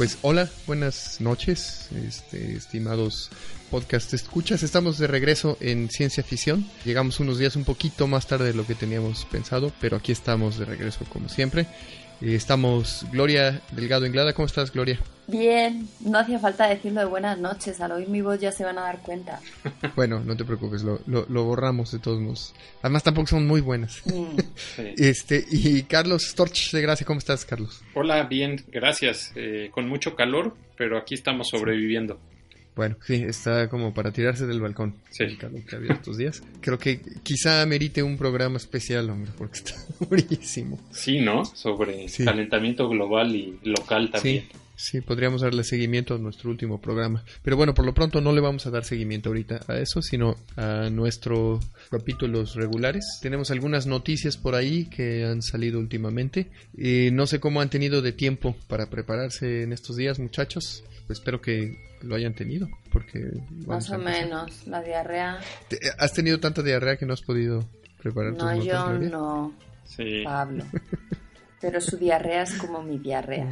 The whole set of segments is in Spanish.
Pues hola, buenas noches, este, estimados podcast escuchas. Estamos de regreso en Ciencia Ficción. Llegamos unos días un poquito más tarde de lo que teníamos pensado, pero aquí estamos de regreso como siempre. Eh, estamos Gloria Delgado Inglada. ¿Cómo estás, Gloria? Bien, no hacía falta decirlo de buenas noches. Al oír mi voz ya se van a dar cuenta. bueno, no te preocupes, lo, lo, borramos de todos modos. Además, tampoco son muy buenas. Mm. este Y Carlos Storch de Gracia, ¿cómo estás, Carlos? Hola, bien, gracias. Eh, con mucho calor, pero aquí estamos sobreviviendo. Bueno, sí, está como para tirarse del balcón. Sí. El calor que había estos días. Creo que quizá merite un programa especial, hombre, porque está buenísimo. Sí, ¿no? Sobre calentamiento global y local también. Sí. Sí, podríamos darle seguimiento a nuestro último programa. Pero bueno, por lo pronto no le vamos a dar seguimiento ahorita a eso, sino a nuestros capítulos regulares. Tenemos algunas noticias por ahí que han salido últimamente. Y no sé cómo han tenido de tiempo para prepararse en estos días, muchachos. espero que lo hayan tenido, porque... Más o menos, la diarrea. ¿Has tenido tanta diarrea que no has podido preparar no, tus No, yo no. Sí. Pablo. Pero su diarrea es como mi diarrea.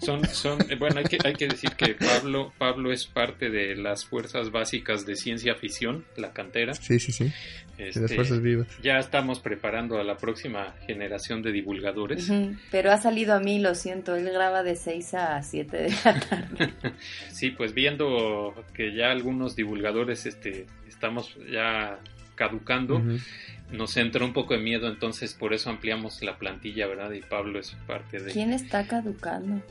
Son, son, eh, bueno, hay que, hay que decir que Pablo, Pablo es parte de las fuerzas básicas de ciencia ficción, la cantera. Sí, sí, sí. de las este, fuerzas vivas. Ya estamos preparando a la próxima generación de divulgadores. Pero ha salido a mí, lo siento, él graba de 6 a 7 de la tarde. sí, pues viendo que ya algunos divulgadores este, estamos ya caducando nos entró un poco de miedo, entonces por eso ampliamos la plantilla, ¿verdad? Y Pablo es parte de... ¿Quién está caducando?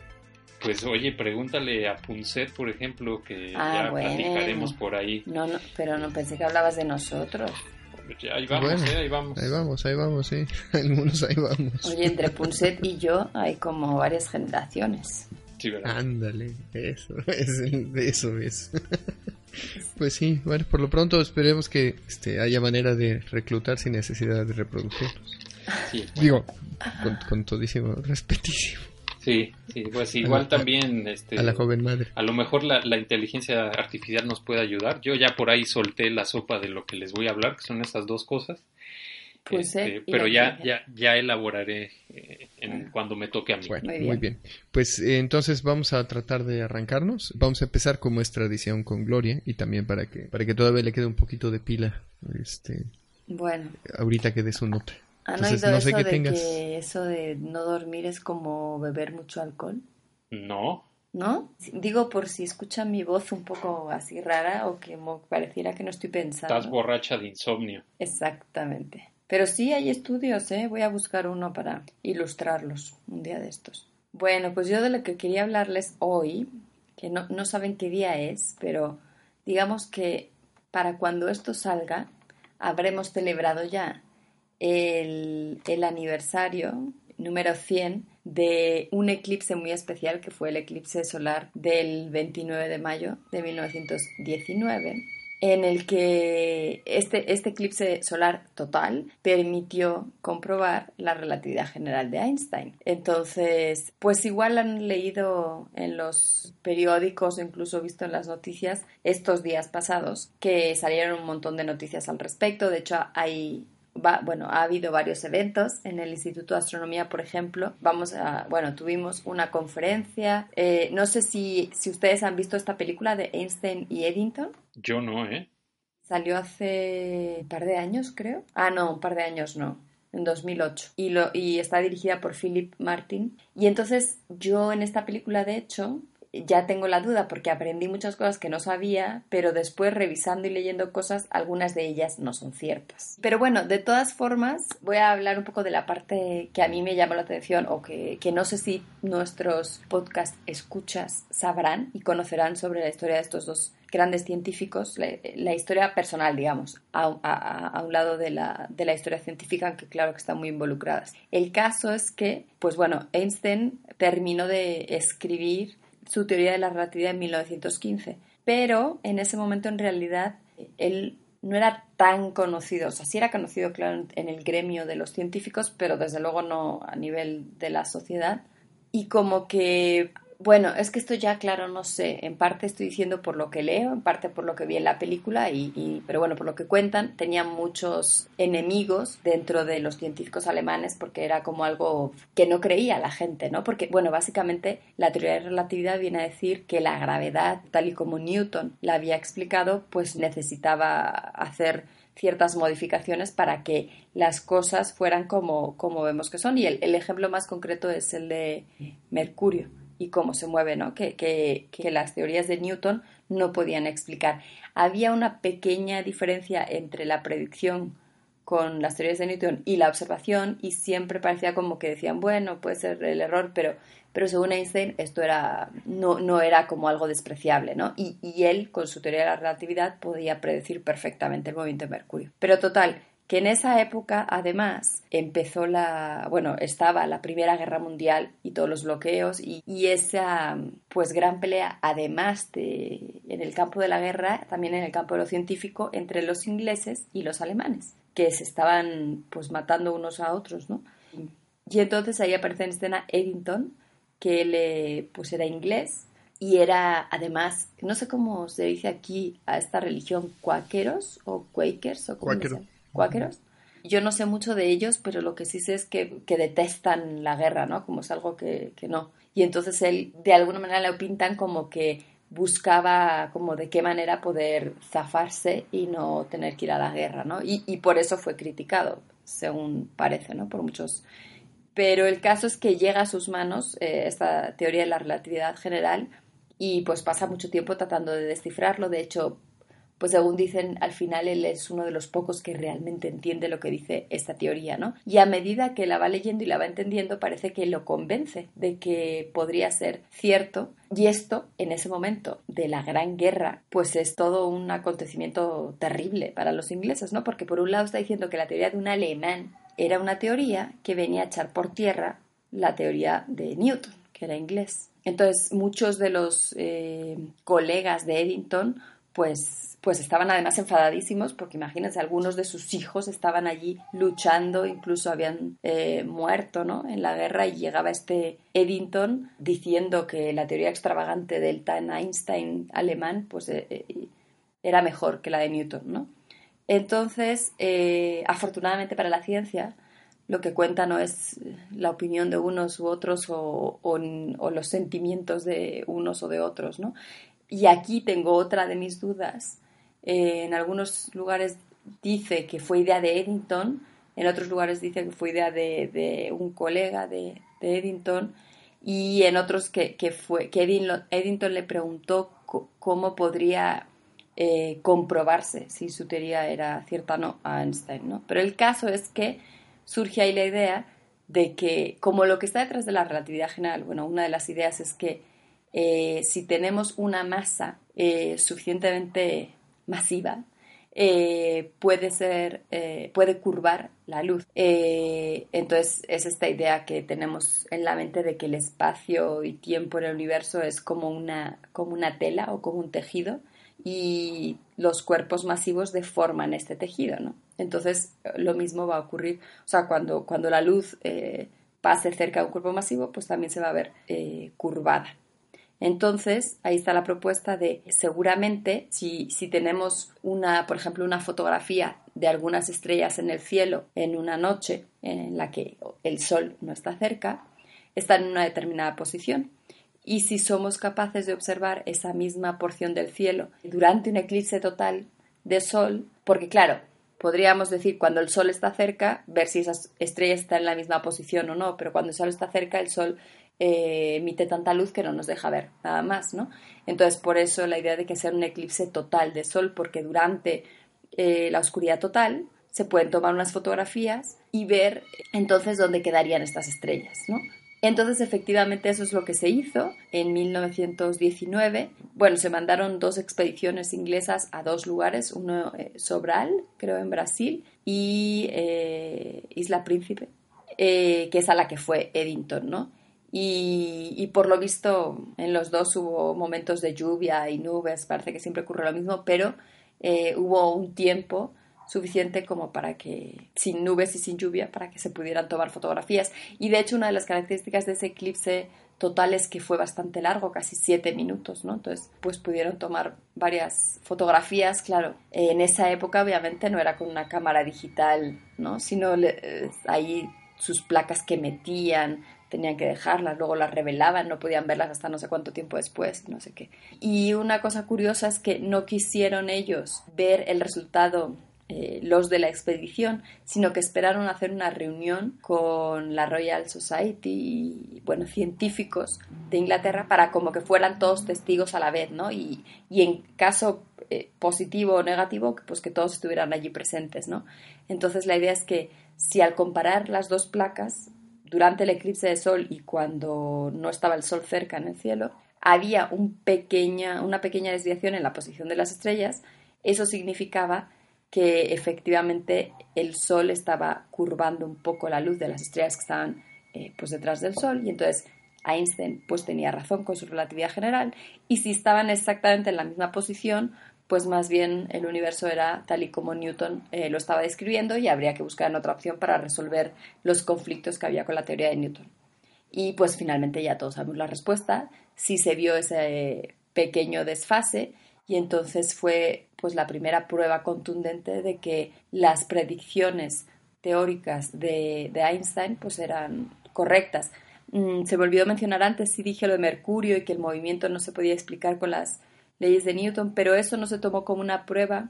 Pues oye, pregúntale a Punset, por ejemplo, que ah, ya platicaremos por ahí. No, no, pero no pensé que hablabas de nosotros. ahí vamos, eh, ahí vamos. Ahí vamos, ahí vamos, sí. Algunos ahí vamos. Oye, entre Punset y yo hay como varias generaciones. Sí, ¿verdad? Ándale, eso, es, eso es. Pues sí, bueno, por lo pronto esperemos que este, haya manera de reclutar sin necesidad de reproducirlos. Digo, con, todísimo respetísimo. Sí, pues igual también este, a la joven madre. A lo mejor la, la, inteligencia artificial nos puede ayudar. Yo ya por ahí solté la sopa de lo que les voy a hablar, que son esas dos cosas. Este, pero ya, ya, ya elaboraré eh, en, cuando me toque a mí. muy, bien. Pues eh, entonces vamos a tratar de arrancarnos. Vamos a empezar como es tradición con Gloria y también para que, para que todavía le quede un poquito de pila. Este, bueno. Ahorita que dé su nota. ¿Han no sé eso de que eso de no dormir es como beber mucho alcohol? No. ¿No? Digo por si escuchan mi voz un poco así rara o que pareciera que no estoy pensando. Estás borracha de insomnio. Exactamente. Pero sí hay estudios, ¿eh? Voy a buscar uno para ilustrarlos un día de estos. Bueno, pues yo de lo que quería hablarles hoy, que no, no saben qué día es, pero digamos que para cuando esto salga, habremos celebrado ya el, aniversario número 100 de un eclipse muy especial que fue el eclipse solar del 29 de mayo de 1919 en el que este, este eclipse solar total permitió comprobar la relatividad general de Einstein. Entonces, pues igual han leído en los periódicos o incluso visto en las noticias estos días pasados que salieron un montón de noticias al respecto. De hecho, hay bueno, ha habido varios eventos en el Instituto de Astronomía, por ejemplo. Vamos a, bueno, tuvimos una conferencia. Eh, no sé si, si ustedes han visto esta película de Einstein y Eddington. Yo no, ¿eh? Salió hace un par de años, creo. Ah, no, un par de años no en 2008 y, lo, y está dirigida por Philip Martin. Y entonces yo en esta película, de hecho, ya tengo la duda porque aprendí muchas cosas que no sabía, pero después revisando y leyendo cosas, algunas de ellas no son ciertas. Pero bueno, de todas formas, voy a hablar un poco de la parte que a mí me llama la atención o que, no sé si nuestros podcast escuchas sabrán y conocerán sobre la historia de estos dos grandes científicos, la, historia personal, digamos, a, un lado de la, de la, historia científica, que claro que están muy involucradas. El caso es que, pues bueno, Einstein terminó de escribir su teoría de la relatividad en 1915, pero en ese momento en realidad él no era tan conocido, o sea, sí era conocido, claro, en el gremio de los científicos, pero desde luego no a nivel de la sociedad. Y como que Bueno, es que esto ya, claro, no sé. En parte estoy diciendo por lo que leo, en parte por lo que vi en la película, y, pero bueno, por lo que cuentan, tenían muchos enemigos dentro de los científicos alemanes porque era como algo que no creía la gente, ¿no? Porque, bueno, básicamente la teoría de relatividad viene a decir que la gravedad, tal y como Newton la había explicado, pues necesitaba hacer ciertas modificaciones para que las cosas fueran como, como vemos que son. Y el, el ejemplo más concreto es el de Mercurio y cómo se mueve, ¿no? Que, que, que, las teorías de Newton no podían explicar. Había una pequeña diferencia entre la predicción con las teorías de Newton y la observación y siempre parecía como que decían, bueno, puede ser el error, pero, pero según Einstein esto era, no, no era como algo despreciable, ¿no? Y, y él, con su teoría de la relatividad, podía predecir perfectamente el movimiento de Mercurio. Pero total, que en esa época además empezó la, bueno, estaba la Primera Guerra Mundial y todos los bloqueos y, esa pues gran pelea además de en el campo de la guerra, también en el campo de lo científico entre los ingleses y los alemanes, que se estaban pues matando unos a otros, ¿no? Y entonces ahí aparece en escena Eddington, que él eh, pues era inglés y era además, no sé cómo se dice aquí a esta religión, cuáqueros o quakers o cómo cuáqueros. Yo no sé mucho de ellos, pero lo que sí sé es que, detestan la guerra, ¿no? Como es algo que, no. Y entonces él, de alguna manera, lo pintan como que buscaba como de qué manera poder zafarse y no tener que ir a la guerra, ¿no? Y, por eso fue criticado, según parece, ¿no? Por muchos. Pero el caso es que llega a sus manos eh, esta teoría de la relatividad general y pues pasa mucho tiempo tratando de descifrarlo. De hecho, pues según dicen, al final él es uno de los pocos que realmente entiende lo que dice esta teoría, ¿no? Y a medida que la va leyendo y la va entendiendo, parece que lo convence de que podría ser cierto. Y esto, en ese momento de la Gran Guerra, pues es todo un acontecimiento terrible para los ingleses, ¿no? Porque por un lado está diciendo que la teoría de un alemán era una teoría que venía a echar por tierra la teoría de Newton, que era inglés. Entonces, muchos de los eh, colegas de Eddington, pues pues estaban además enfadadísimos porque imagínense, algunos de sus hijos estaban allí luchando, incluso habían eh, muerto ¿no? en la guerra y llegaba este Eddington diciendo que la teoría extravagante del Tan Einstein alemán pues eh, eh, era mejor que la de Newton, ¿no? Entonces, afortunadamente para la ciencia, lo que cuenta no es la opinión de unos u otros o, o, los sentimientos de unos o de otros, ¿no? Y aquí tengo otra de mis dudas, eh, en algunos lugares dice que fue idea de Eddington, en otros lugares dice que fue idea de, un colega de, Eddington y en otros que, fue, que Eddington, le preguntó cómo podría eh, comprobarse si su teoría era cierta o no a Einstein. ¿no? Pero el caso es que surge ahí la idea de que, como lo que está detrás de la relatividad general, bueno, una de las ideas es que eh, si tenemos una masa suficientemente masiva, eh, puede ser, eh, puede curvar la luz. Eh, entonces es esta idea que tenemos en la mente de que el espacio y tiempo en el universo es como una, como una tela o como un tejido y los cuerpos masivos deforman este tejido, ¿no? Entonces lo mismo va a ocurrir, o sea, cuando, cuando la luz pase cerca de un cuerpo masivo, pues también se va a ver curvada. Entonces, ahí está la propuesta de seguramente si, si tenemos una, por ejemplo, una fotografía de algunas estrellas en el cielo en una noche en la que el sol no está cerca, están en una determinada posición. Y si somos capaces de observar esa misma porción del cielo durante un eclipse total de sol, porque claro, podríamos decir cuando el sol está cerca, ver si esas estrellas están en la misma posición o no, pero cuando el sol está cerca, el sol eh, emite tanta luz que no nos deja ver nada más, ¿no? Entonces, por eso la idea de que sea un eclipse total de sol, porque durante eh, la oscuridad total se pueden tomar unas fotografías y ver entonces dónde quedarían estas estrellas, ¿no? Entonces, efectivamente, eso es lo que se hizo en 1919. Bueno, se mandaron dos expediciones inglesas a dos lugares, uno eh, Sobral, creo en Brasil, y Isla Príncipe, que es a la que fue Eddington, ¿no? Y, por lo visto en los dos hubo momentos de lluvia y nubes, parece que siempre ocurre lo mismo, pero eh, hubo un tiempo suficiente como para que, sin nubes y sin lluvia, para que se pudieran tomar fotografías. Y de hecho una de las características de ese eclipse Total es que fue bastante largo, casi siete minutos, ¿no? Entonces, pues pudieron tomar varias fotografías, claro. En esa época, obviamente, no era con una cámara digital, ¿no? Sino eh, ahí sus placas que metían, tenían que dejarlas, luego las revelaban, no podían verlas hasta no sé cuánto tiempo después, no sé qué. Y una cosa curiosa es que no quisieron ellos ver el resultado eh, los de la expedición, sino que esperaron hacer una reunión con la Royal Society y, bueno, científicos de Inglaterra para como que fueran todos testigos a la vez, ¿no? Y, y en caso eh, positivo o negativo, pues que todos estuvieran allí presentes, ¿no? Entonces la idea es que si al comparar las dos placas, durante el eclipse de sol y cuando no estaba el sol cerca en el cielo, había un pequeña, una pequeña desviación en la posición de las estrellas, eso significaba que efectivamente el sol estaba curvando un poco la luz de las estrellas que estaban eh, pues detrás del sol y entonces Einstein pues tenía razón con su relatividad general y si estaban exactamente en la misma posición pues más bien el universo era tal y como Newton eh, lo estaba describiendo y habría que buscar otra opción para resolver los conflictos que había con la teoría de Newton. Y pues finalmente ya todos sabemos la respuesta, si se vio ese pequeño desfase y entonces fue pues la primera prueba contundente de que las predicciones teóricas de, Einstein pues eran correctas. Mm, se volvió a mencionar antes, sí dije lo de Mercurio y que el movimiento no se podía explicar con las leyes de Newton, pero eso no se tomó como una prueba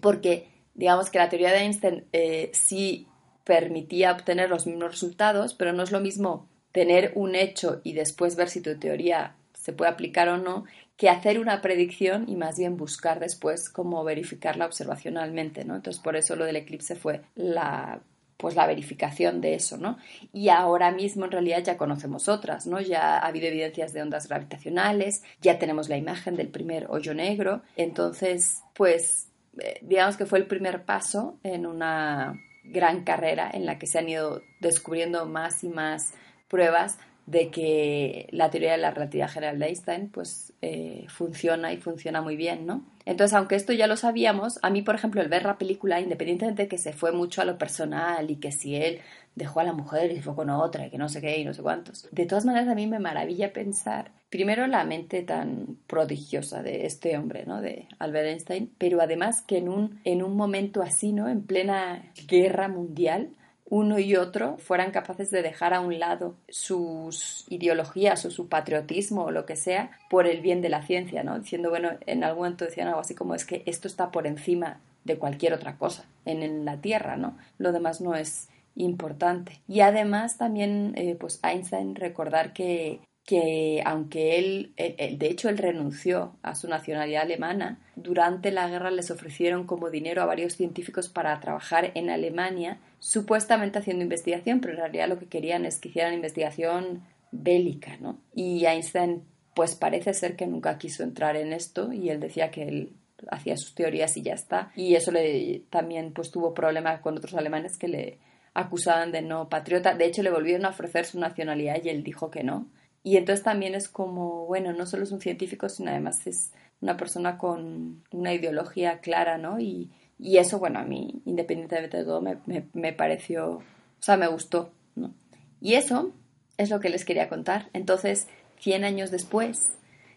porque digamos que la teoría de Einstein eh, sí permitía obtener los mismos resultados, pero no es lo mismo tener un hecho y después ver si tu teoría se puede aplicar o no, que hacer una predicción y más bien buscar después cómo verificarla observacionalmente, ¿no? Entonces, por eso lo del eclipse fue la pues la verificación de eso, ¿no? Y ahora mismo en realidad ya conocemos otras, ¿no? Ya ha habido evidencias de ondas gravitacionales, ya tenemos la imagen del primer hoyo negro, entonces, pues eh, digamos que fue el primer paso en una gran carrera en la que se han ido descubriendo más y más pruebas de que la teoría de la relatividad general de Einstein pues eh, funciona y funciona muy bien, ¿no? Entonces, aunque esto ya lo sabíamos, a mí, por ejemplo, el ver la película, independientemente de que se fue mucho a lo personal y que si él dejó a la mujer y se fue con otra y que no sé qué y no sé cuántos, de todas maneras a mí me maravilla pensar, primero, la mente tan prodigiosa de este hombre, ¿no? De Albert Einstein, pero además que en un, en un momento así, ¿no? En plena guerra mundial, uno y otro fueran capaces de dejar a un lado sus ideologías o su patriotismo o lo que sea por el bien de la ciencia, ¿no? Diciendo, bueno, en algún momento decían algo así como es que esto está por encima de cualquier otra cosa en, la Tierra, ¿no? Lo demás no es importante. Y además también, eh, pues Einstein recordar que que aunque él, de hecho él renunció a su nacionalidad alemana, durante la guerra les ofrecieron como dinero a varios científicos para trabajar en Alemania, supuestamente haciendo investigación, pero en realidad lo que querían es que hicieran investigación bélica, ¿no? Y Einstein pues parece ser que nunca quiso entrar en esto y él decía que él hacía sus teorías y ya está. Y eso le también pues tuvo problemas con otros alemanes que le acusaban de no patriota. De hecho le volvieron a ofrecer su nacionalidad y él dijo que no y entonces también es como, bueno, no solo es un científico, sino además es una persona con una ideología clara, ¿no? Y, y eso, bueno, a mí, independientemente de todo, me, me, pareció, o sea, me gustó, ¿no? Y eso es lo que les quería contar. Entonces, 100 años después,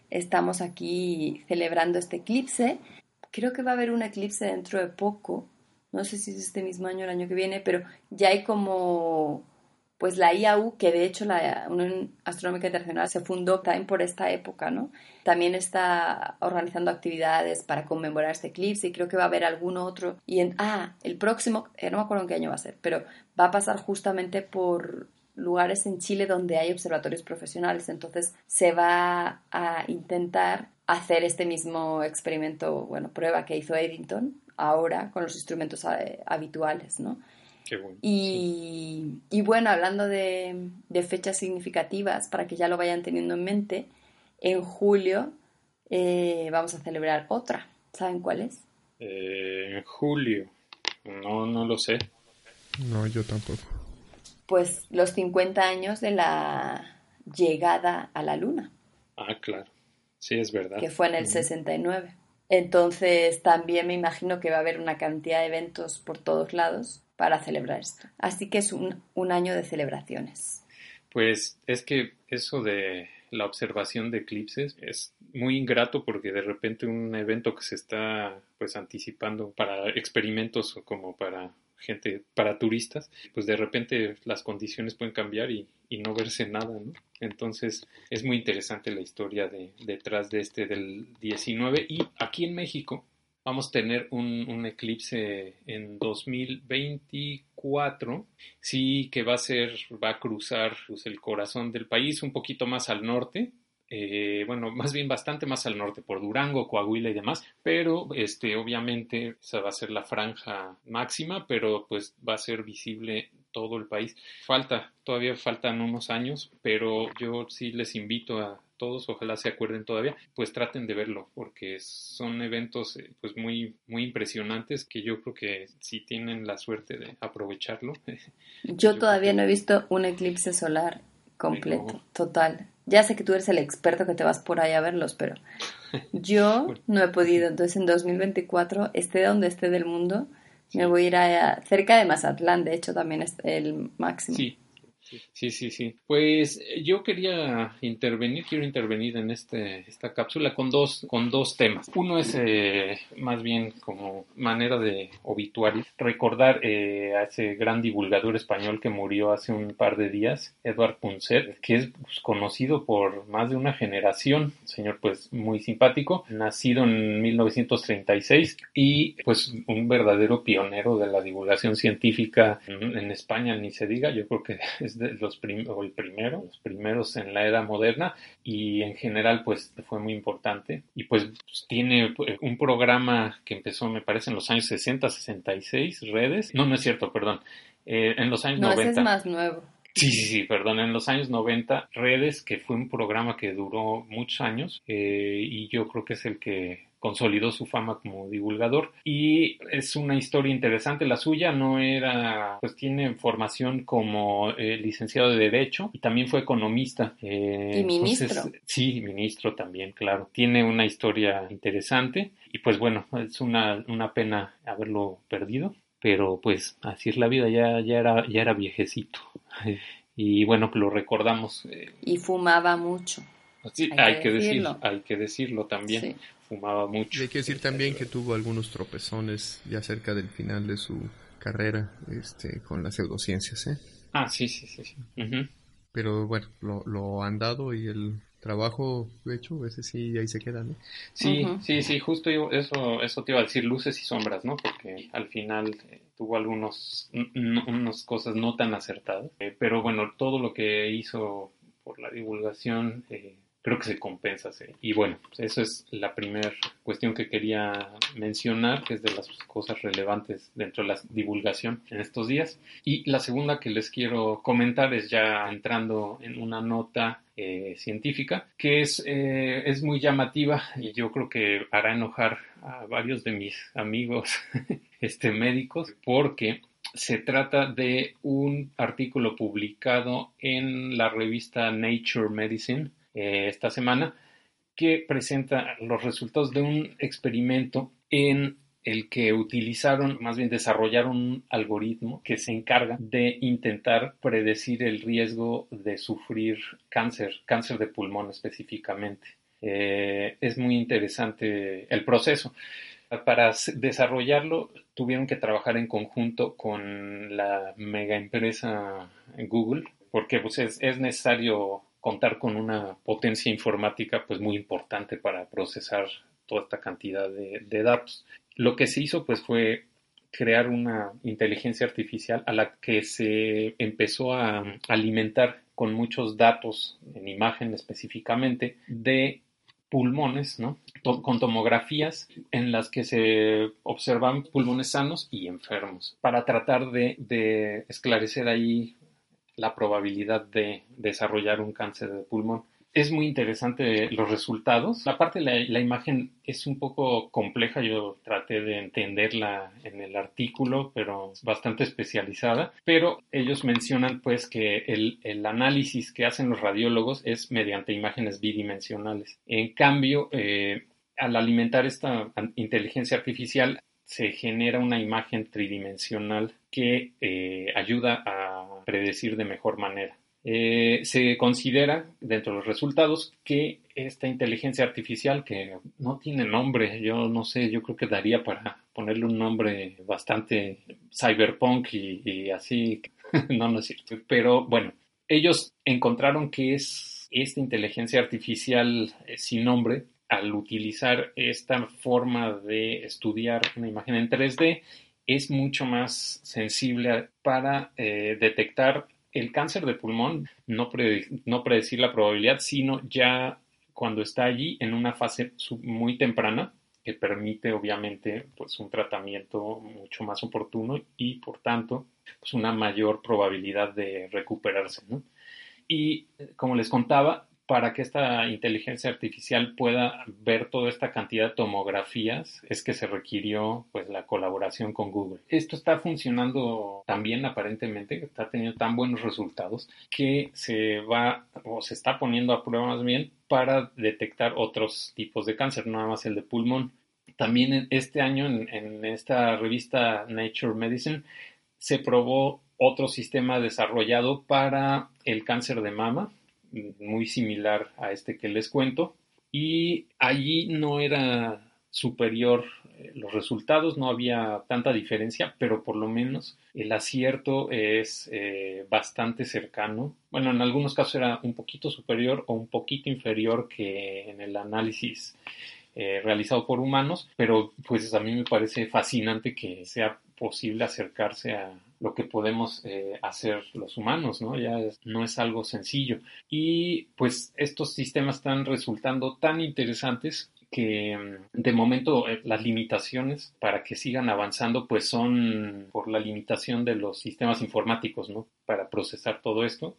estamos aquí celebrando este eclipse. Creo que va a haber un eclipse dentro de poco. No sé si es este mismo año o el año que viene, pero ya hay como pues la IAU, que de hecho la Unión Astronómica Internacional se fundó también por esta época, ¿no? También está organizando actividades para conmemorar este eclipse y creo que va a haber algún otro. Y ah, el próximo, eh, no me acuerdo en qué año va a ser, pero va a pasar justamente por lugares en Chile donde hay observatorios profesionales. Entonces se va a intentar hacer este mismo experimento, bueno, prueba que hizo Eddington ahora con los instrumentos eh, habituales, ¿no? Y, bueno, hablando de, fechas significativas, para que ya lo vayan teniendo en mente, en julio eh, vamos a celebrar otra. ¿Saben cuál es? Eh, en julio. No, no lo sé. No, yo tampoco. Pues los 50 años de la llegada a la luna. Ah, claro. Sí, es verdad. Que fue en el 69. Entonces también me imagino que va a haber una cantidad de eventos por todos lados para celebrar esto. Así que es un, año de celebraciones. Pues es que eso de la observación de eclipses es muy ingrato porque de repente un evento que se está pues anticipando para experimentos o como para gente, para turistas, pues de repente las condiciones pueden cambiar y, no verse nada, ¿no? Entonces es muy interesante la historia de, detrás de este del 19 y aquí en México vamos a tener un, eclipse en 2024, sí que va a ser, va a cruzar pues, el corazón del país un poquito más al norte, eh, bueno, más bien bastante más al norte, por Durango, Coahuila y demás, pero este, obviamente esa va a ser la franja máxima, pero pues va a ser visible todo el país. Falta, todavía faltan unos años, pero yo sí les invito a todos, ojalá se acuerden todavía, pues traten de verlo, porque son eventos eh, pues muy, muy impresionantes que yo creo que si tienen la suerte de aprovecharlo. Yo, todavía no he visto un eclipse solar completo, total. Ya sé que tú eres el experto que te vas por ahí a verlos, pero yo no he podido. Entonces en 2024, esté donde esté del mundo, me voy a ir a, cerca de Mazatlán, de hecho también es el máximo. Sí, Sí, sí, sí. Pues eh, yo quería intervenir, quiero intervenir en este, esta cápsula con dos, con dos temas. Uno es eh, más bien como manera de obituario, recordar eh, a ese gran divulgador español que murió hace un par de días, Edward Punset, que es pues, conocido por más de una generación, señor pues muy simpático, nacido en 1936 y pues un verdadero pionero de la divulgación científica en, en España, ni se diga, yo creo que es los o el primero, los primeros en la era moderna y en general pues fue muy importante y pues, pues tiene eh, un programa que empezó me parece en los años 60, 66 redes, no, no es cierto, perdón, eh, en los años no, 90. Ese es más nuevo. Sí, sí, sí, perdón, en los años 90, Redes, que fue un programa que duró muchos años eh, y yo creo que es el que consolidó su fama como divulgador. Y es una historia interesante la suya no era pues tiene formación como eh, licenciado de derecho y también fue economista eh, y ministro sí ministro también claro. Tiene una historia interesante y pues bueno es una, una pena haberlo perdido pero pues así es la vida ya ya era ya era viejecito. Y bueno lo recordamos eh, y fumaba mucho Sí, hay, que, decirlo. hay que decirlo también fumaba mucho. Y hay que decir también que tuvo algunos tropezones ya cerca del final de su carrera este, con las pseudociencias. ¿eh? Ah, sí, sí, sí. Pero bueno, lo, lo, han dado y el trabajo hecho, ese sí, ahí se queda, ¿no? Sí, sí, sí, justo eso, eso te iba a decir, luces y sombras, ¿no? Porque al final eh, tuvo algunos, unas cosas no tan acertadas, eh, pero bueno, todo lo que hizo por la divulgación eh, creo que se compensa. ¿sí? Y bueno, pues eso es la primera cuestión que quería mencionar, que es de las cosas relevantes dentro de la divulgación en estos días. Y la segunda que les quiero comentar es ya entrando en una nota eh, científica, que es, eh, es muy llamativa y yo creo que hará enojar a varios de mis amigos este, médicos, porque se trata de un artículo publicado en la revista Nature Medicine eh, esta semana, que presenta los resultados de un experimento en el que utilizaron, más bien desarrollaron un algoritmo que se encarga de intentar predecir el riesgo de sufrir cáncer, cáncer de pulmón específicamente. Eh, es muy interesante el proceso. Para desarrollarlo tuvieron que trabajar en conjunto con la mega empresa Google, porque pues, es, es necesario contar con una potencia informática pues muy importante para procesar toda esta cantidad de, datos. Lo que se hizo pues fue crear una inteligencia artificial a la que se empezó a alimentar con muchos datos en imagen específicamente de pulmones, ¿no? con tomografías en las que se observan pulmones sanos y enfermos para tratar de, de esclarecer ahí la probabilidad de desarrollar un cáncer de pulmón. Es muy interesante los resultados. La parte de la, imagen es un poco compleja. Yo traté de entenderla en el artículo, pero bastante especializada. Pero ellos mencionan pues que el, el análisis que hacen los radiólogos es mediante imágenes bidimensionales. En cambio, eh, al alimentar esta inteligencia artificial, se genera una imagen tridimensional que eh, ayuda a predecir de mejor manera. eh, se considera dentro de los resultados que esta inteligencia artificial, que no tiene nombre, yo no sé, yo creo que daría para ponerle un nombre bastante cyberpunk y, así, no, no es cierto, pero bueno, ellos encontraron que es esta inteligencia artificial eh, sin nombre, al utilizar esta forma de estudiar una imagen en 3D, es mucho más sensible para eh, detectar el cáncer de pulmón, no, no predecir la probabilidad, sino ya cuando está allí en una fase muy temprana que permite obviamente pues un tratamiento mucho más oportuno y por tanto pues una mayor probabilidad de recuperarse. Y como les contaba, para que esta inteligencia artificial pueda ver toda esta cantidad de tomografías es que se requirió pues la colaboración con Google. Esto está funcionando también aparentemente, está teniendo tan buenos resultados que se va o se está poniendo a prueba más bien para detectar otros tipos de cáncer, no nada más el de pulmón. También este año en esta revista Nature Medicine se probó otro sistema desarrollado para el cáncer de mama muy similar a este que les cuento y allí no era superior eh, los resultados, no había tanta diferencia, pero por lo menos el acierto es eh, bastante cercano. Bueno, en algunos casos era un poquito superior o un poquito inferior que en el análisis eh, realizado por humanos, pero pues a mí me parece fascinante que sea posible acercarse a lo que podemos eh, hacer los humanos, ¿no? Ya no es algo sencillo. Y pues estos sistemas están resultando tan interesantes que mm, de momento eh, las limitaciones para que sigan avanzando pues son por la limitación de los sistemas informáticos, ¿no? Para procesar todo esto.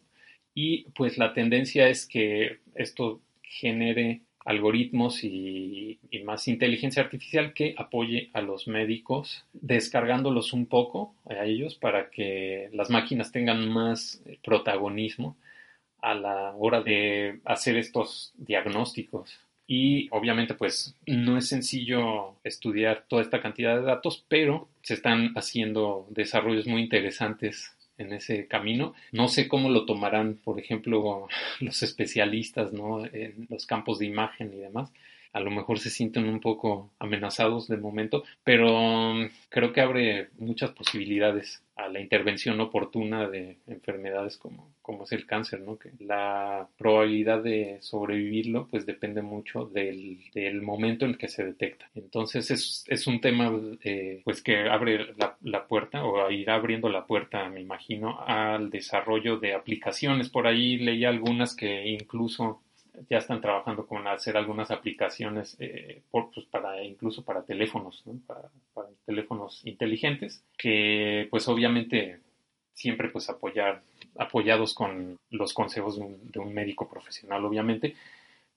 Y pues la tendencia es que esto genere algoritmos y, más inteligencia artificial que apoye a los médicos, descargándolos un poco a ellos para que las máquinas tengan más eh, protagonismo a la hora de hacer estos diagnósticos. Y obviamente pues no es sencillo estudiar toda esta cantidad de datos, pero se están haciendo desarrollos muy interesantes en ese camino. No sé cómo lo tomarán, por ejemplo, los especialistas ¿no? en los campos de imagen y demás. A lo mejor se sienten un poco amenazados de momento, pero mm, creo que abre muchas posibilidades a la intervención oportuna de enfermedades como, como es el cáncer, ¿no? Que la probabilidad de sobrevivirlo pues depende mucho del, del momento en que se detecta. Entonces es, es un tema eh, pues que abre la, la, puerta o irá abriendo la puerta, me imagino, al desarrollo de aplicaciones. Por ahí leí algunas que incluso ya están trabajando con hacer algunas aplicaciones eh, pues para incluso para teléfonos, para, teléfonos inteligentes, que pues obviamente siempre pues apoyar, apoyados con los consejos de un médico profesional, obviamente,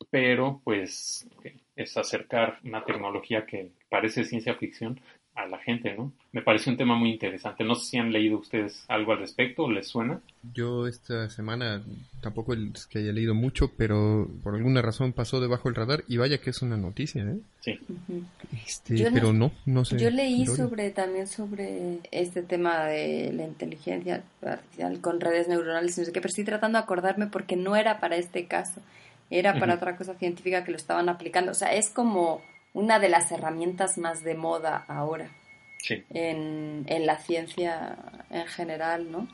pero pues es acercar una tecnología que parece ciencia ficción a la gente, ¿no? Me parece un tema muy interesante. No sé si han leído ustedes algo al respecto, ¿les suena? Yo esta semana tampoco es que haya leído mucho, pero por alguna razón pasó debajo del radar y vaya que es una noticia, ¿eh? Sí. Este, pero no, no sé. Yo leí sobre también sobre este tema de la inteligencia artificial con redes neuronales, no sé qué, pero estoy tratando de acordarme porque no era para este caso, era para otra cosa científica que lo estaban aplicando. O sea, es como una de las herramientas más de moda ahora en, la ciencia en general, ¿no?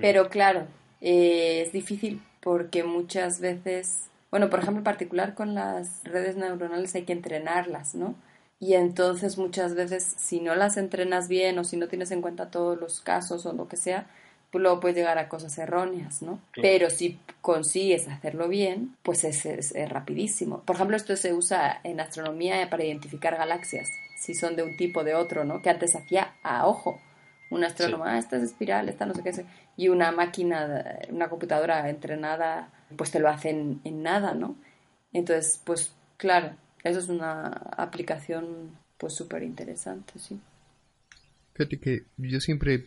Pero claro, eh, es difícil porque muchas veces, bueno, por ejemplo, en particular con las redes neuronales hay que entrenarlas, ¿no? Y entonces muchas veces si no las entrenas bien o si no tienes en cuenta todos los casos o lo que sea, luego puedes llegar a cosas erróneas, ¿no? Pero si consigues hacerlo bien, pues es, es, rapidísimo. Por ejemplo, esto se usa en astronomía para identificar galaxias, si son de un tipo o de otro, ¿no? Que antes hacía a ojo. Un astrónomo, ah, esta es espiral, esta no sé qué. Y una máquina, una computadora entrenada, pues te lo hace en, en nada, ¿no? Entonces, pues claro, eso es una aplicación pues súper interesante, sí. Fíjate que yo siempre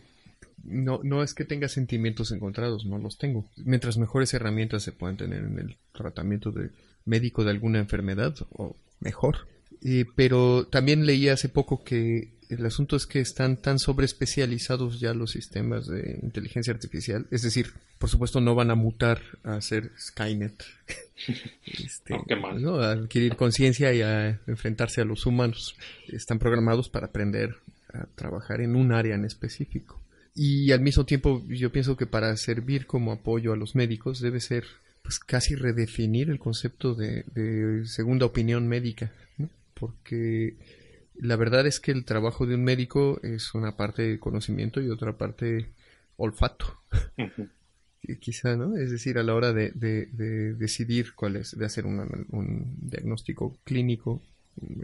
no, no es que tenga sentimientos encontrados, no los tengo. Mientras mejores herramientas se puedan tener en el tratamiento de médico de alguna enfermedad, o mejor. pero también leí hace poco que el asunto es que están tan sobreespecializados ya los sistemas de inteligencia artificial. Es decir, por supuesto no van a mutar a ser Skynet. Este, A adquirir conciencia y a enfrentarse a los humanos. Están programados para aprender a trabajar en un área en específico. Y al mismo tiempo yo pienso que para servir como apoyo a los médicos debe ser pues casi redefinir el concepto de, segunda opinión médica, porque la verdad es que el trabajo de un médico es una parte de conocimiento y otra parte olfato. Quizá, ¿no? Es decir, a la hora de, decidir cuál es, de hacer un diagnóstico clínico,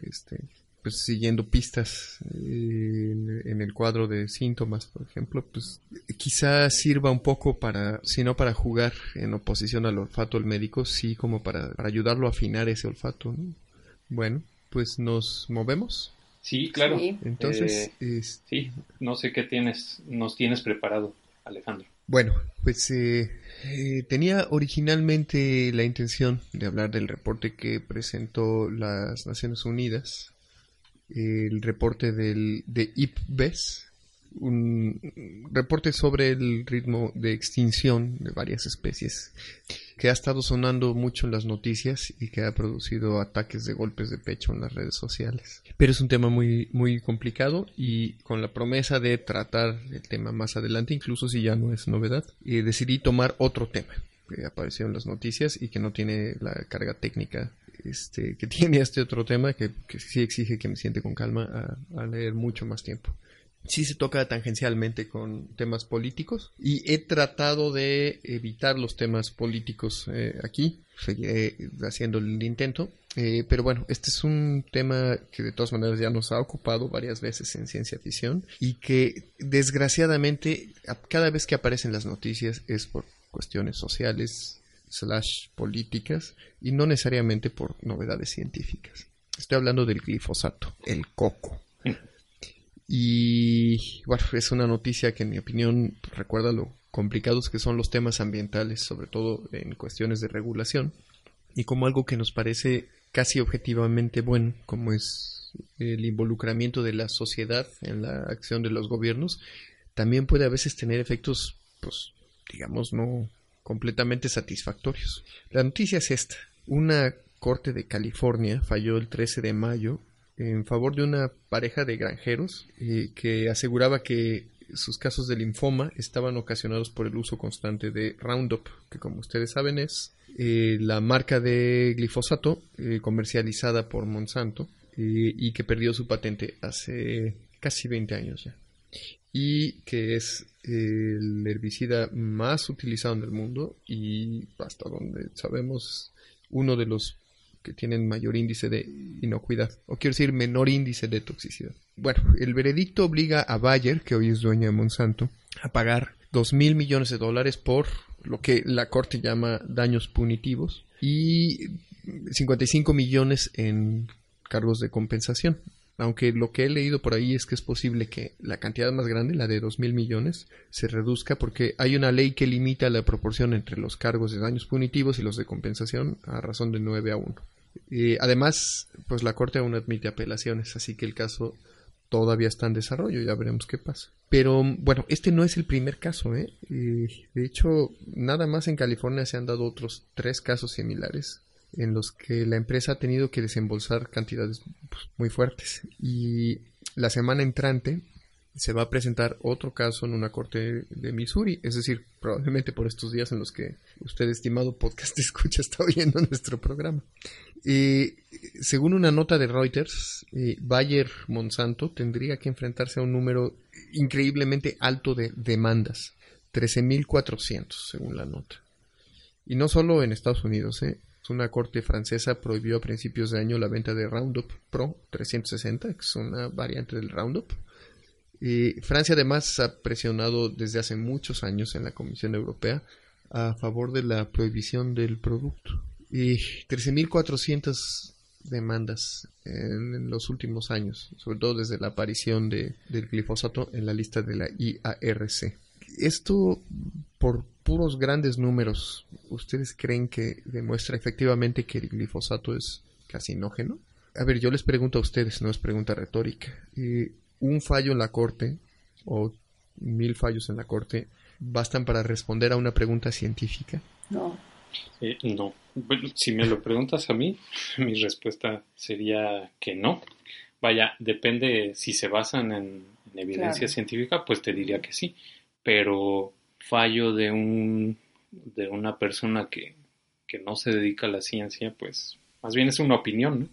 este, pues siguiendo pistas eh, en, el cuadro de síntomas, por ejemplo, pues quizá sirva un poco para, si no para jugar en oposición al olfato del médico, sí como para, ayudarlo a afinar ese olfato. Bueno, pues nos movemos. Sí, claro. Entonces, eh, sí, no sé qué tienes, nos tienes preparado, Alejandro. Bueno, pues eh, eh, tenía originalmente la intención de hablar del reporte que presentó las Naciones Unidas, el reporte del, de IPBES, un reporte sobre el ritmo de extinción de varias especies que ha estado sonando mucho en las noticias y que ha producido ataques de golpes de pecho en las redes sociales. Pero es un tema muy, muy complicado y con la promesa de tratar el tema más adelante, incluso si ya no es novedad, eh, decidí tomar otro tema que apareció en las noticias y que no tiene la carga técnica este, que tiene este otro tema que, sí exige que me siente con calma a leer mucho más tiempo. Sí se toca tangencialmente con temas políticos y he tratado de evitar los temas políticos eh, aquí, seguiré haciendo el intento, eh, pero bueno, este es un tema que de todas maneras ya nos ha ocupado varias veces en ciencia ficción y que desgraciadamente cada vez que aparecen las noticias es por cuestiones sociales slash políticas y no necesariamente por novedades científicas. Estoy hablando del glifosato, el coco. Y bueno, es una noticia que en mi opinión recuerda lo complicados que son los temas ambientales, sobre todo en cuestiones de regulación, y como algo que nos parece casi objetivamente bueno, como es el involucramiento de la sociedad en la acción de los gobiernos, también puede a veces tener efectos, pues, digamos, no completamente satisfactorios. La noticia es esta. Una corte de California falló el 13 de mayo en favor de una pareja de granjeros eh, que aseguraba que sus casos de linfoma estaban ocasionados por el uso constante de Roundup, que como ustedes saben es eh, la marca de glifosato eh, comercializada por Monsanto y que perdió su patente hace casi 20 años ya. Y que es el herbicida más utilizado en el mundo y hasta donde sabemos uno de los que tienen mayor índice de inocuidad, o quiero decir menor índice de toxicidad. Bueno, el veredicto obliga a Bayer, que hoy es dueña de Monsanto, a pagar dos mil millones de dólares por lo que la corte llama daños punitivos y 55 millones en cargos de compensación. Aunque lo que he leído por ahí es que es posible que la cantidad más grande, la de dos mil millones, se reduzca porque hay una ley que limita la proporción entre los cargos de daños punitivos y los de compensación a razón de 9 a 1. Y además, pues la Corte aún admite apelaciones, así que el caso todavía está en desarrollo, ya veremos qué pasa. Pero bueno, este no es el primer caso, ¿eh? de hecho, nada más en California se han dado otros tres casos similares en los que la empresa ha tenido que desembolsar cantidades pues, muy fuertes. Y la semana entrante se va a presentar otro caso en una corte de Missouri, es decir, probablemente por estos días en los que usted, estimado podcast escucha, está oyendo nuestro programa. Y según una nota de Reuters, eh, Bayer Monsanto tendría que enfrentarse a un número increíblemente alto de demandas, 13.400 según la nota. Y no solo en Estados Unidos, ¿eh? Una corte francesa prohibió a principios de año la venta de Roundup Pro 360, que es una variante del Roundup. Y Francia además ha presionado desde hace muchos años en la Comisión Europea a favor de la prohibición del producto. Y 13.400 demandas en, los últimos años, sobre todo desde la aparición de, del glifosato en la lista de la IARC. Esto por puros grandes números, ¿ustedes creen que demuestra efectivamente que el glifosato es carcinógeno? A ver, yo les pregunto a ustedes, no es pregunta retórica. un fallo en la corte o mil fallos en la corte bastan para responder a una pregunta científica? No. Eh, no. si me lo preguntas a mí, mi respuesta sería que no. Vaya, depende si se basan en, evidencia científica, pues te diría que sí. Pero fallo de un de una persona que, que no se dedica a la ciencia, pues más bien es una opinión, ¿no?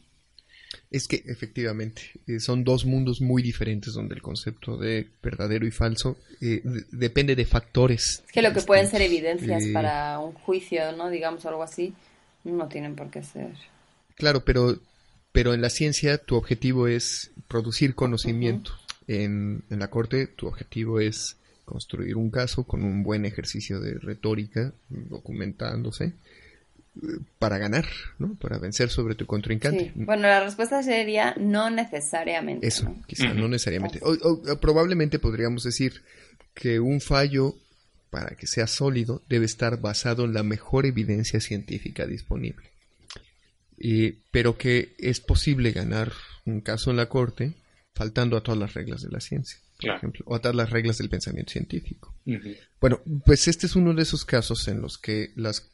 Es que efectivamente eh, son dos mundos muy diferentes donde el concepto de verdadero y falso eh, depende de factores. Es que lo que pueden ser evidencias eh, para un juicio, ¿no? Digamos algo así, no tienen por qué ser. Claro, pero, pero en la ciencia tu objetivo es producir conocimiento. en, en la corte tu objetivo es construir un caso con un buen ejercicio de retórica, documentándose para ganar, ¿no? Para vencer sobre tu contrincante. Bueno, la respuesta sería no necesariamente. Eso, quizá no necesariamente. O, probablemente podríamos decir que un fallo, para que sea sólido, debe estar basado en la mejor evidencia científica disponible. pero que es posible ganar un caso en la corte faltando a todas las reglas de la ciencia por ejemplo, o atar las reglas del pensamiento científico. Bueno, pues este es uno de esos casos en los que las,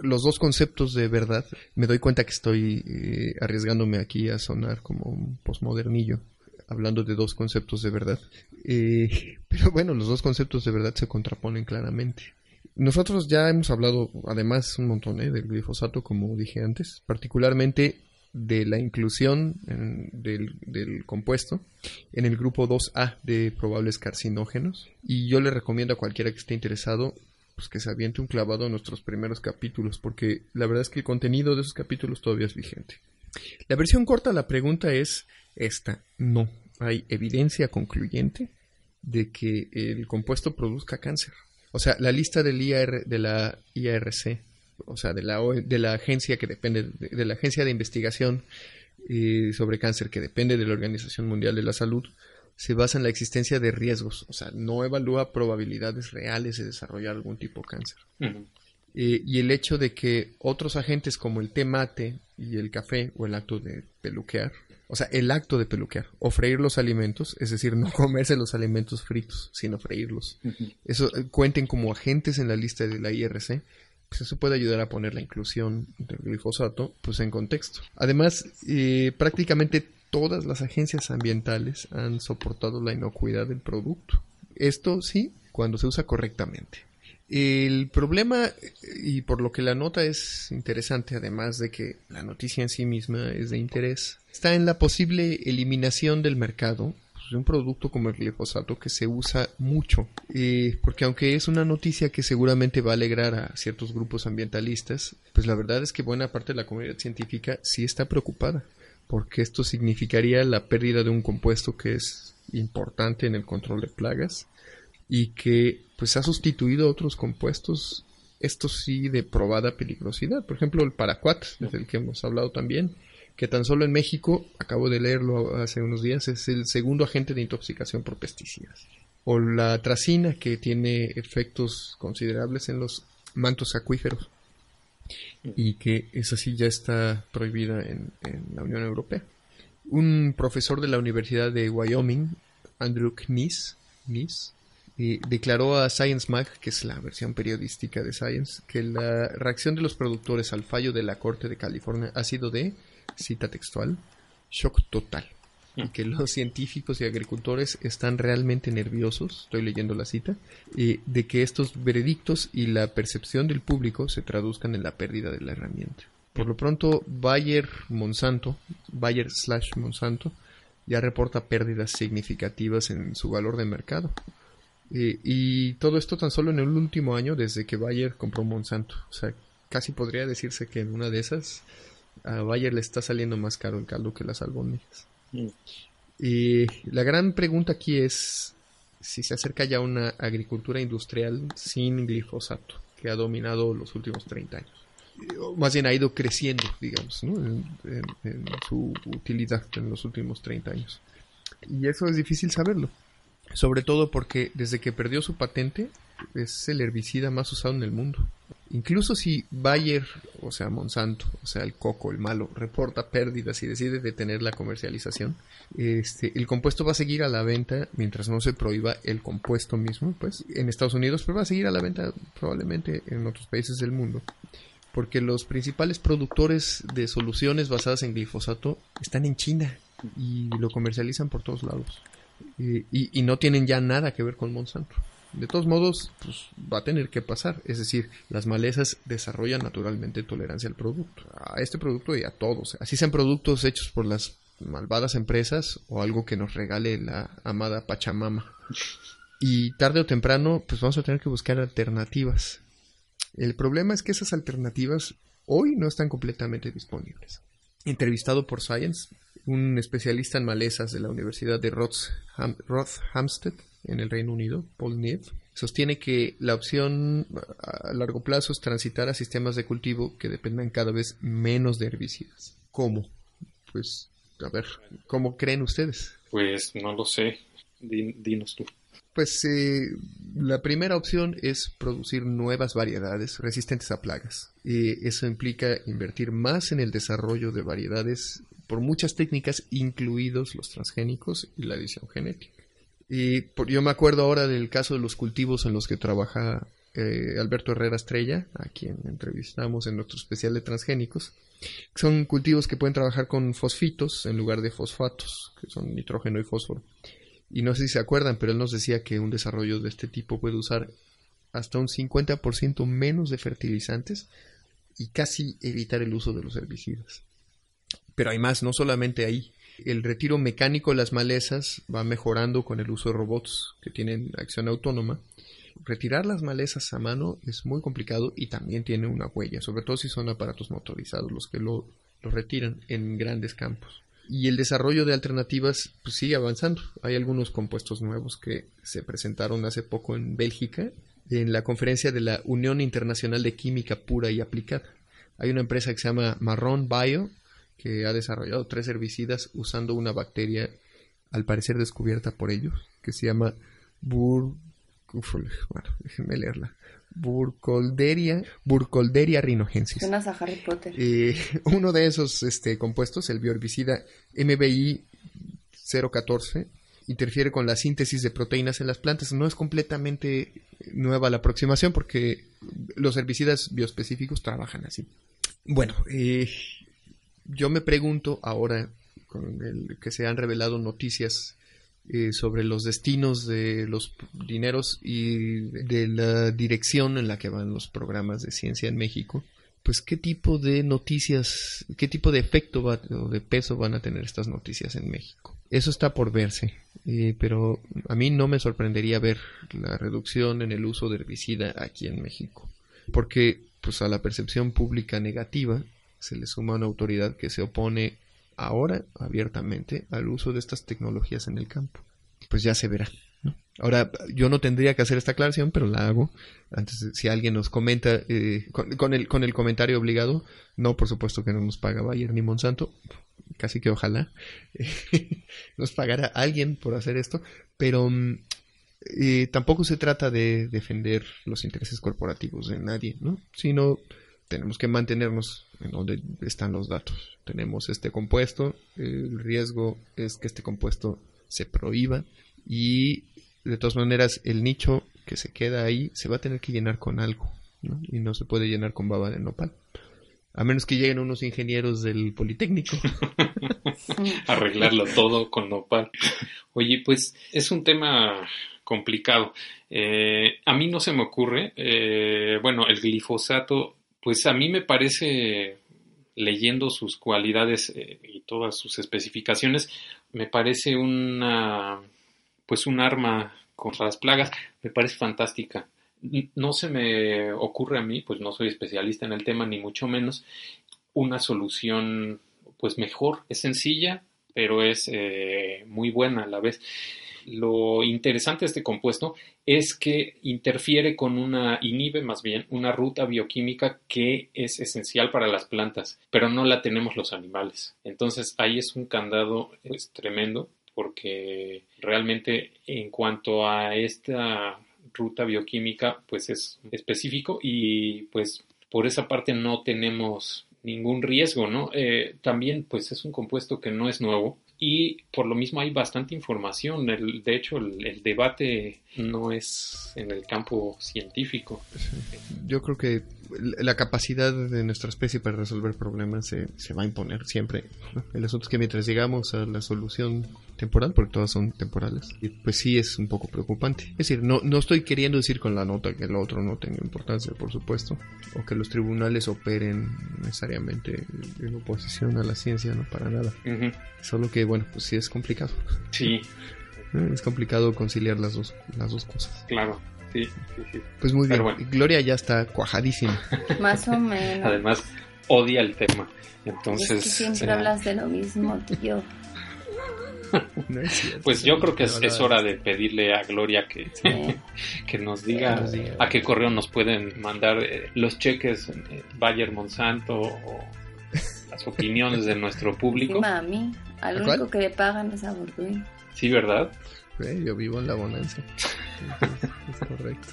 los dos conceptos de verdad, me doy cuenta que estoy eh, arriesgándome aquí a sonar como un posmodernillo, hablando de dos conceptos de verdad. Eh, pero bueno, los dos conceptos de verdad se contraponen claramente. Nosotros ya hemos hablado, además, un montón ¿eh? del glifosato, como dije antes, particularmente de la inclusión del, compuesto en el grupo 2A de probables carcinógenos. Y yo le recomiendo a cualquiera que esté interesado pues que se aviente un clavado en nuestros primeros capítulos, porque la verdad es que el contenido de esos capítulos todavía es vigente. La versión corta la pregunta es esta. No hay evidencia concluyente de que el compuesto produzca cáncer. O sea, la lista del IAR, de la IARC o sea, de la, de la agencia que depende, de, la agencia de investigación eh, sobre cáncer que depende de la Organización Mundial de la Salud, se basa en la existencia de riesgos, o sea, no evalúa probabilidades reales de desarrollar algún tipo de cáncer. Eh, y el hecho de que otros agentes como el té mate y el café o el acto de peluquear, o sea, el acto de peluquear o freír los alimentos, es decir, no comerse los alimentos fritos, sino freírlos, eso eh, cuenten como agentes en la lista de la IRC, eso puede ayudar a poner la inclusión del glifosato pues en contexto. Además, eh, prácticamente todas las agencias ambientales han soportado la inocuidad del producto. Esto sí, cuando se usa correctamente. El problema, y por lo que la nota es interesante, además de que la noticia en sí misma es de interés, está en la posible eliminación del mercado un producto como el glifosato que se usa mucho. Eh, porque aunque es una noticia que seguramente va a alegrar a ciertos grupos ambientalistas, pues la verdad es que buena parte de la comunidad científica sí está preocupada, porque esto significaría la pérdida de un compuesto que es importante en el control de plagas y que pues ha sustituido a otros compuestos estos sí de probada peligrosidad. Por ejemplo, el paraquat, del que hemos hablado también, que tan solo en México, acabo de leerlo hace unos días, es el segundo agente de intoxicación por pesticidas. O la tracina, que tiene efectos considerables en los mantos acuíferos y que esa sí ya está prohibida en, la Unión Europea. Un profesor de la Universidad de Wyoming, Andrew Knies, eh, declaró a Science Mag, que es la versión periodística de Science, que la reacción de los productores al fallo de la Corte de California ha sido de cita textual, shock total. Y mm. que los científicos y agricultores están realmente nerviosos, estoy leyendo la cita, de que estos veredictos y la percepción del público se traduzcan en la pérdida de la herramienta. Por lo pronto, Bayer Monsanto, Bayer slash Monsanto, ya reporta pérdidas significativas en su valor de mercado. y todo esto tan solo en el último año desde que Bayer compró Monsanto. O sea, casi podría decirse que en una de esas a Bayer le está saliendo más caro el caldo que las albóndigas. Mm. Y la gran pregunta aquí es si se acerca ya una agricultura industrial sin glifosato, que ha dominado los últimos 30 años. más bien ha ido creciendo, digamos, en, su utilidad en los últimos 30 años. Y eso es difícil saberlo. Sobre todo porque desde que perdió su patente es el herbicida más usado en el mundo incluso si Bayer, o sea, Monsanto, o sea, el coco, el malo, reporta pérdidas y decide detener la comercialización, este, el compuesto va a seguir a la venta mientras no se prohíba el compuesto mismo, pues, en Estados Unidos, pero va a seguir a la venta probablemente en otros países del mundo. Porque los principales productores de soluciones basadas en glifosato están en China y lo comercializan por todos lados. y, y no tienen ya nada que ver con Monsanto. De todos modos, pues va a tener que pasar. Es decir, las malezas desarrollan naturalmente tolerancia al producto, a este producto y a todos. Así sean productos hechos por las malvadas empresas o algo que nos regale la amada Pachamama. Y tarde o temprano, pues vamos a tener que buscar alternativas. El problema es que esas alternativas hoy no están completamente disponibles. Entrevistado por Science, un especialista en malezas de la Universidad de Rothamsted, en el Reino Unido, Paul Neve, sostiene que la opción a largo plazo es transitar a sistemas de cultivo que dependan cada vez menos de herbicidas. ¿Cómo? Pues, a ver, ¿cómo creen ustedes? Pues no lo sé, dinos tú. Pues eh, la primera opción es producir nuevas variedades resistentes a plagas. Y eso implica invertir más en el desarrollo de variedades por muchas técnicas, incluidos los transgénicos y la edición genética. Y yo me acuerdo ahora del caso de los cultivos en los que trabaja eh, Alberto Herrera Estrella, a quien entrevistamos en nuestro especial de transgénicos. Son cultivos que pueden trabajar con fosfitos en lugar de fosfatos, que son nitrógeno y fósforo. Y no sé si se acuerdan, pero él nos decía que un desarrollo de este tipo puede usar hasta un 50% menos de fertilizantes y casi evitar el uso de los herbicidas. Pero hay más, no solamente ahí. El retiro mecánico de las malezas va mejorando con el uso de robots que tienen acción autónoma. Retirar las malezas a mano es muy complicado y también tiene una huella, sobre todo si son aparatos motorizados los que lo, retiran en grandes campos. Y el desarrollo de alternativas pues, sigue avanzando. Hay algunos compuestos nuevos que se presentaron hace poco en Bélgica en la conferencia de la Unión Internacional de Química Pura y Aplicada. Hay una empresa que se llama Marrón Bio que ha desarrollado tres herbicidas usando una bacteria al parecer descubierta por ellos, que se llama Bur... Bueno, déjenme leerla. Burkholderia, Burkholderia rhinogensis. Suenas a Harry Potter. Eh, uno de esos este, compuestos, el bioherbicida MBI 014, interfiere con la síntesis de proteínas en las plantas. No es completamente nueva la aproximación porque los herbicidas bioespecíficos trabajan así. Bueno, eh, yo me pregunto ahora, con el que se han revelado noticias eh, sobre los destinos de los dineros y de la dirección en la que van los programas de ciencia en México, pues qué tipo de noticias, qué tipo de efecto o de peso van a tener estas noticias en México. Eso está por verse, eh, pero a mí no me sorprendería ver la reducción en el uso de herbicida aquí en México, porque pues a la percepción pública negativa se le suma una autoridad que se opone ahora abiertamente al uso de estas tecnologías en el campo. Pues ya se verá. Ahora, yo no tendría que hacer esta aclaración, pero la hago. Antes, si alguien nos comenta eh, con, el, con el comentario obligado, no, por supuesto que no nos paga Bayer ni Monsanto, casi que ojalá nos pagara alguien por hacer esto, pero mm, eh, tampoco se trata de defender los intereses corporativos de nadie, ¿no? sino tenemos que mantenernos en donde están los datos. Tenemos este compuesto, el riesgo es que este compuesto se prohíba y de todas maneras el nicho que se queda ahí se va a tener que llenar con algo y no se puede llenar con baba de nopal. A menos que lleguen unos ingenieros del Politécnico. Arreglarlo todo con nopal. Oye, pues es un tema complicado. Eh, a mí no se me ocurre. Eh, bueno, el glifosato pues a mí me parece, leyendo sus cualidades eh, y todas sus especificaciones, me parece una, pues un arma contra las plagas, me parece fantástica. No se me ocurre a mí, pues no soy especialista en el tema, ni mucho menos, una solución pues mejor, es sencilla, pero es eh, muy buena a la vez. Lo interesante de este compuesto es que interfiere con una, inhibe más bien, una ruta bioquímica que es esencial para las plantas, pero no la tenemos los animales. Entonces ahí es un candado pues, tremendo porque realmente en cuanto a esta ruta bioquímica pues es específico y pues por esa parte no tenemos ningún riesgo, ¿no? Eh, también pues es un compuesto que no es nuevo, y por lo mismo hay bastante información. El, de hecho, el, debate no es en el campo científico. Yo creo que la capacidad de nuestra especie para resolver problemas se, se va a imponer siempre. El asunto es que mientras llegamos a la solución temporal, porque todas son temporales, pues sí es un poco preocupante. Es decir, no, no estoy queriendo decir con la nota que el otro no tenga importancia, por supuesto, o que los tribunales operen necesariamente en oposición a la ciencia, no para nada. Solo que, bueno, pues sí es complicado. Sí. Es complicado conciliar las dos, las dos cosas. Claro. Sí, Pues muy bien. Gloria ya está cuajadísima. Más o menos. Además, odia el tema. Entonces. Es que siempre hablas de lo mismo, tío. pues yo creo que es, hora de pedirle a Gloria que, que nos diga a qué correo nos pueden mandar eh, los cheques eh, Bayer Monsanto o las opiniones de nuestro público. mami, al único que le pagan es a Borduin. Sí, ¿verdad? Yo vivo en la bonanza. es correcto.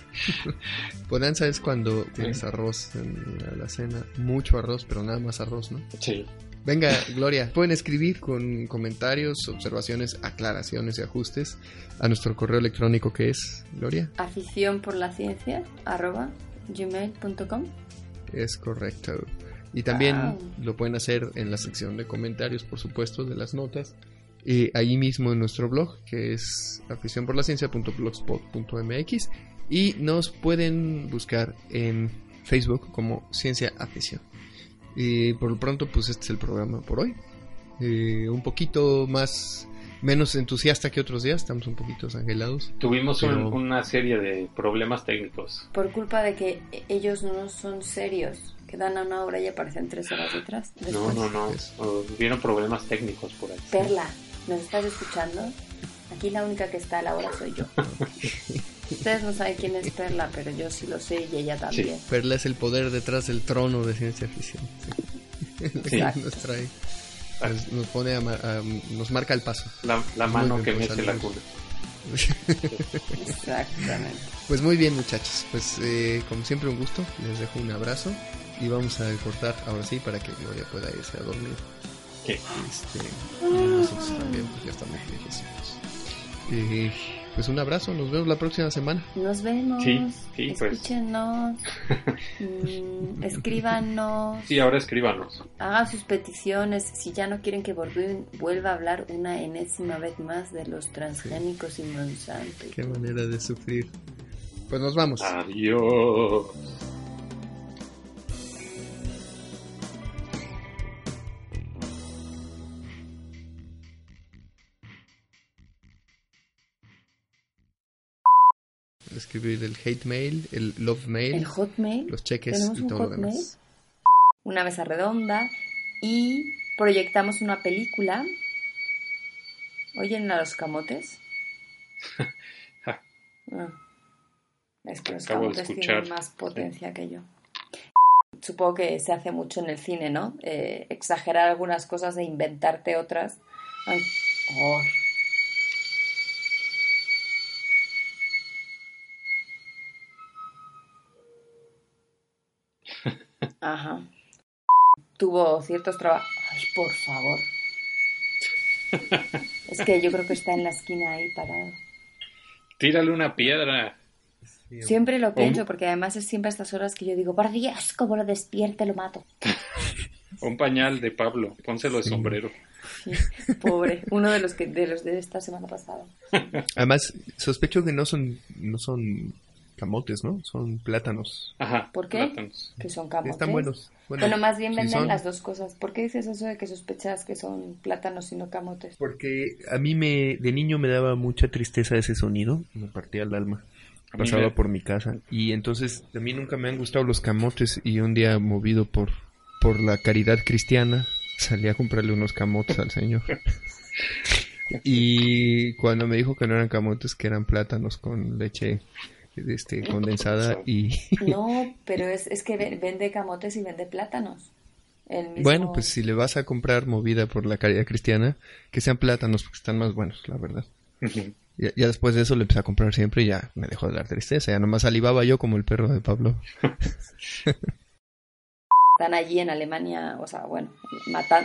bonanza es cuando tienes arroz en la cena, mucho arroz, pero nada más arroz, ¿no? Sí. Venga, Gloria, pueden escribir con comentarios, observaciones, aclaraciones y ajustes a nuestro correo electrónico que es, Gloria. Afición por la ciencia, arroba gmail.com. Es correcto. Y también lo pueden hacer en la sección de comentarios, por supuesto, de las notas. Y ahí mismo en nuestro blog, que es aficionporlaciencia.blogspot.mx. Y nos pueden buscar en Facebook como Ciencia Afición. Y por lo pronto, pues este es el programa por hoy. Eh, un poquito más, menos entusiasta que otros días, estamos un poquito angelados. Tuvimos una serie de problemas técnicos. Por culpa de que ellos no son serios, que dan a una hora y aparecen tres horas detrás. No, no, no, hubieron problemas técnicos por ahí. Perla, ¿nos estás escuchando? Aquí la única que está a la hora soy yo. Ustedes no saben quién es Perla, pero yo sí lo sé y ella también. Perla es el poder detrás del trono de ciencia ficción. nos trae, nos, pone nos marca el paso. La, mano que mece la cuna. Exactamente. Pues muy bien muchachos, pues eh, como siempre un gusto, les dejo un abrazo y vamos a cortar ahora sí para que Gloria pueda irse a dormir. ¿Qué? Este, nosotros también, pues ya estamos viejecitos. Eh, pues un abrazo, nos vemos la próxima semana. Nos vemos. Sí, sí, pues. Escúchenos. mm, escríbanos. Sí, ahora escríbanos. Hagan sus peticiones. Si ya no quieren que Borduin vuelva a hablar una enésima vez más de los transgénicos y Monsanto. Qué manera de sufrir. Pues nos vamos. Adiós. Escribir el hate mail, el love mail, el hotmail, los cheques y todo lo demás. Una mesa redonda y proyectamos una película. ¿Oyen a los camotes? Ah. Es que los camotes tienen más potencia que yo. Supongo que se hace mucho en el cine, ¿no? Eh, exagerar algunas cosas e inventarte otras. Oh. Ajá. Tuvo ciertos trabajos. Ay, por favor. es que yo creo que está en la esquina ahí parado. Tírale una piedra. Siempre lo pienso, porque además es siempre a estas horas que yo digo, por Dios, como lo despierte, lo mato. Un pañal de Pablo, pónselo de sombrero. pobre, uno de los que de los de esta semana pasada. Además, sospecho que no son no son camotes, ¿no? Son plátanos. Ajá. ¿Por qué? Que son camotes. Están buenos. Bueno, más bien venden las dos cosas. ¿Por qué dices eso de que sospechas que son plátanos y no camotes? Porque a mí me de niño me daba mucha tristeza ese sonido, me partía el alma. Pasaba por mi casa y entonces a mí nunca me han gustado los camotes y un día movido por por la caridad cristiana salí a comprarle unos camotes al señor. y cuando me dijo que no eran camotes, que eran plátanos con leche este, condensada y... No, pero es, es que vende camotes y vende plátanos. Bueno, pues si le vas a comprar movida por la caridad cristiana, que sean plátanos porque están más buenos, la verdad. Ya, ya después de eso le empecé a comprar siempre y ya me dejó de dar tristeza. Ya nomás salivaba yo como el perro de Pablo. Están allí en Alemania, o sea, bueno, matan.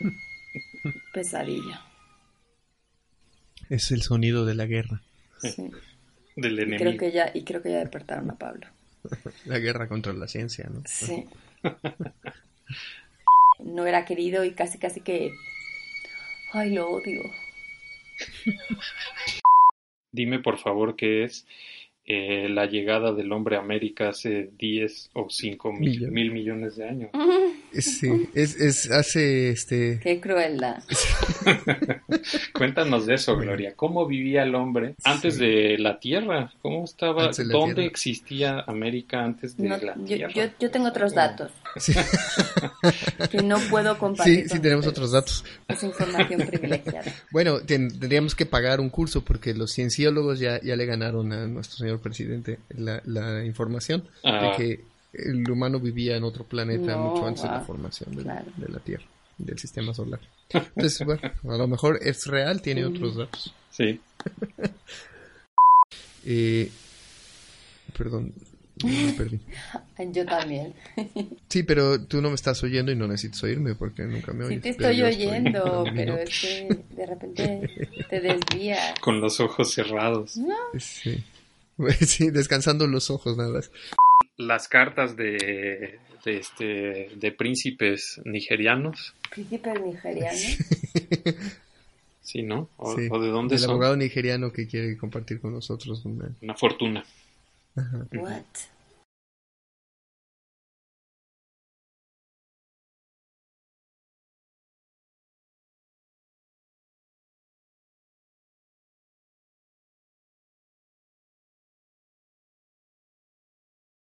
Pesadilla. Es el sonido de la guerra. Sí. Del Y enemigo. creo que ya, y creo que ya despertaron a Pablo. La guerra contra la ciencia, ¿no? Sí. No era querido y casi casi que. Ay, lo odio. Dime por favor qué es eh, la llegada del hombre a América hace 10 o 5 mil, Millones. mil millones de años. Sí, es, es hace este Qué crueldad. Cuéntanos de eso, Gloria. ¿Cómo vivía el hombre antes de la Tierra? ¿Cómo estaba? ¿Dónde Tierra. existía América antes de No, la yo, Tierra? yo, yo tengo otros datos sí, que no puedo compartir. sí, sí tenemos otros datos. Es información privilegiada. Bueno, ten- tendríamos que pagar un curso porque los cienciólogos ya, ya le ganaron a nuestro señor presidente la, la información Ah. de que el humano vivía en otro planeta No, mucho antes de la formación de, Claro. de la Tierra, del sistema solar. Entonces, bueno, a lo mejor es real, tiene otros datos. Sí. Eh, perdón, me perdí. Yo también. Sí, pero tú no me estás oyendo y no necesitas oírme porque nunca me Sí oyes. te pero estoy yo oyendo, mí pero no. es que de repente te desvías. Con los ojos cerrados. Sí. Sí, descansando los ojos nada más. Las cartas de, de, este, de príncipes nigerianos, Príncipes nigerianos. ¿sí, no? ¿O, Sí, o de dónde El son? abogado nigeriano que quiere compartir con nosotros una... Una fortuna. Ajá. What?